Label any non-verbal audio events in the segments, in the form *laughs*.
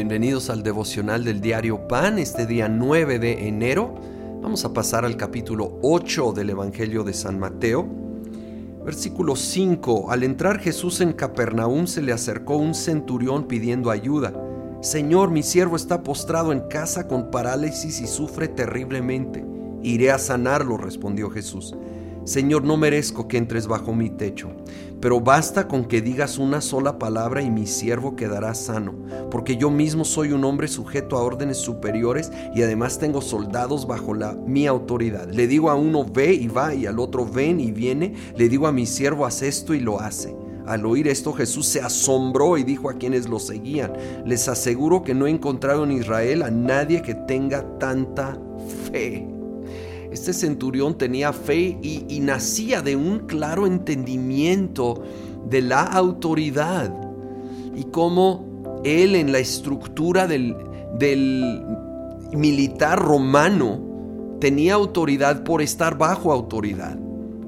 Bienvenidos al devocional del diario Pan, este día 9 de enero. Vamos a pasar al capítulo 8 del Evangelio de San Mateo. Versículo 5. Al entrar Jesús en Capernaum se le acercó un centurión pidiendo ayuda. Señor, mi siervo está postrado en casa con parálisis y sufre terriblemente. Iré a sanarlo, respondió Jesús. Señor, no merezco que entres bajo mi techo, pero basta con que digas una sola palabra y mi siervo quedará sano, porque yo mismo soy un hombre sujeto a órdenes superiores y además tengo soldados bajo la, mi autoridad. Le digo a uno ve y va y al otro ven y viene, le digo a mi siervo haz esto y lo hace. Al oír esto Jesús se asombró y dijo a quienes lo seguían, les aseguro que no he encontrado en Israel a nadie que tenga tanta fe. Este centurión tenía fe y, nacía de un claro entendimiento de la autoridad y cómo él en la estructura del, militar romano tenía autoridad por estar bajo autoridad.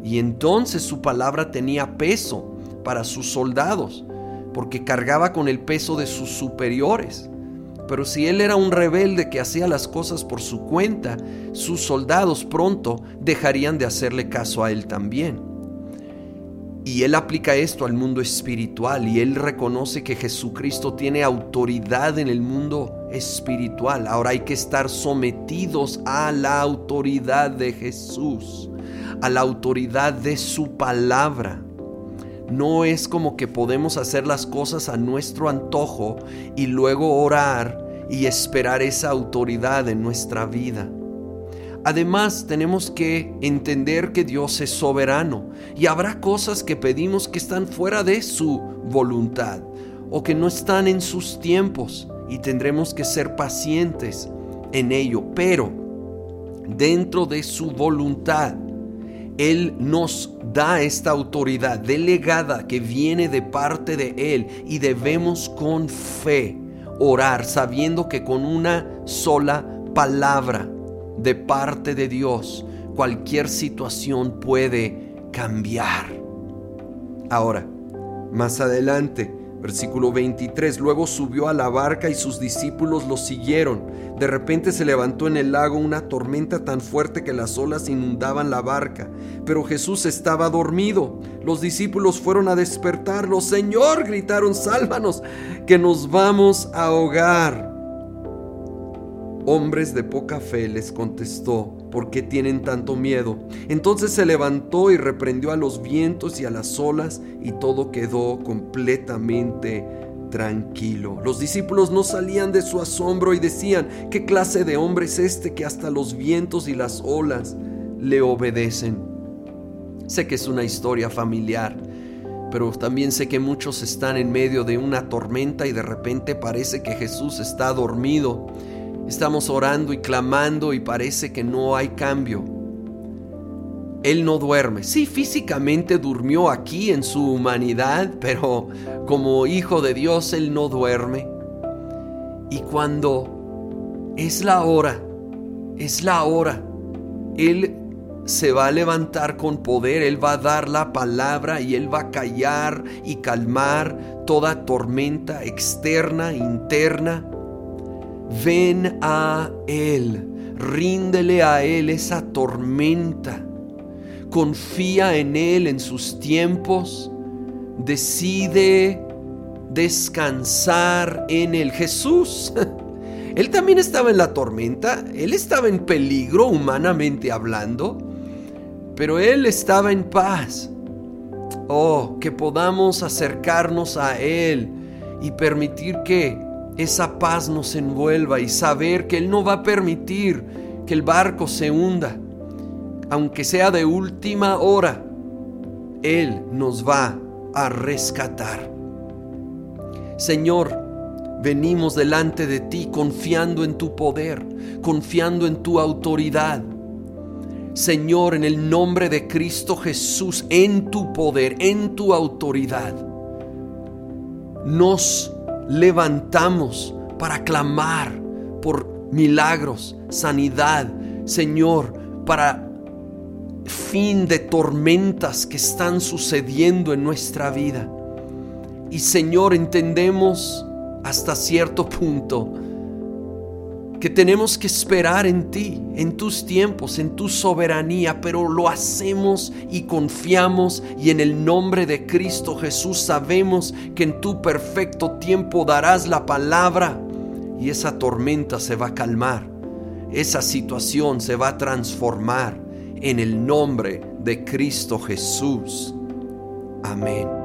Y entonces su palabra tenía peso para sus soldados, porque cargaba con el peso de sus superiores. Pero si él era un rebelde que hacía las cosas por su cuenta, sus soldados pronto dejarían de hacerle caso a él también. Y él aplica esto al mundo espiritual y él reconoce que Jesucristo tiene autoridad en el mundo espiritual. Ahora hay que estar sometidos a la autoridad de Jesús, a la autoridad de su palabra. No es como que podemos hacer las cosas a nuestro antojo y luego orar y esperar esa autoridad en nuestra vida. Además, tenemos que entender que Dios es soberano y habrá cosas que pedimos que están fuera de su voluntad o que no están en sus tiempos y tendremos que ser pacientes en ello, pero dentro de su voluntad, Él nos da esta autoridad delegada que viene de parte de Él y debemos con fe orar sabiendo que con una sola palabra de parte de Dios cualquier situación puede cambiar. Ahora, más adelante, Versículo 23. Luego subió a la barca y sus discípulos lo siguieron. De repente se levantó en el lago una tormenta tan fuerte que las olas inundaban la barca. Pero Jesús estaba dormido. Los discípulos fueron a despertarlo. Señor, gritaron, sálvanos, que nos vamos a ahogar. Hombres de poca fe les contestó, ¿por qué tienen tanto miedo? Entonces se levantó y reprendió a los vientos y a las olas y todo quedó completamente tranquilo. Los discípulos no salían de su asombro y decían, ¿qué clase de hombre es este que hasta los vientos y las olas le obedecen? Sé que es una historia familiar, pero también sé que muchos están en medio de una tormenta y de repente parece que Jesús está dormido Estamos orando y clamando y parece que no hay cambio. Él no duerme. Sí, físicamente durmió aquí en su humanidad, pero como hijo de Dios Él no duerme. Y cuando es la hora, es la hora, Él se va a levantar con poder, Él va a dar la palabra y Él va a callar y calmar toda tormenta externa, interna. Ven a Él, ríndele a Él esa tormenta, confía en Él en sus tiempos, decide descansar en Él. Jesús, *laughs* Él también estaba en la tormenta, Él estaba en peligro humanamente hablando, pero Él estaba en paz. Oh, que podamos acercarnos a Él y permitir que esa paz nos envuelva y saber que Él no va a permitir que el barco se hunda, aunque sea de última hora, Él nos va a rescatar. Señor, venimos delante de ti confiando en tu poder, confiando en tu autoridad. Señor, en el nombre de Cristo Jesús, en tu poder, en tu autoridad, nos levantamos para clamar por milagros, sanidad, Señor, para fin de tormentas que están sucediendo en nuestra vida. Y Señor, entendemos hasta cierto punto que tenemos que esperar en ti, en tus tiempos, en tu soberanía, pero lo hacemos y confiamos y en el nombre de Cristo Jesús sabemos que en tu perfecto tiempo darás la palabra y esa tormenta se va a calmar, esa situación se va a transformar en el nombre de Cristo Jesús. Amén.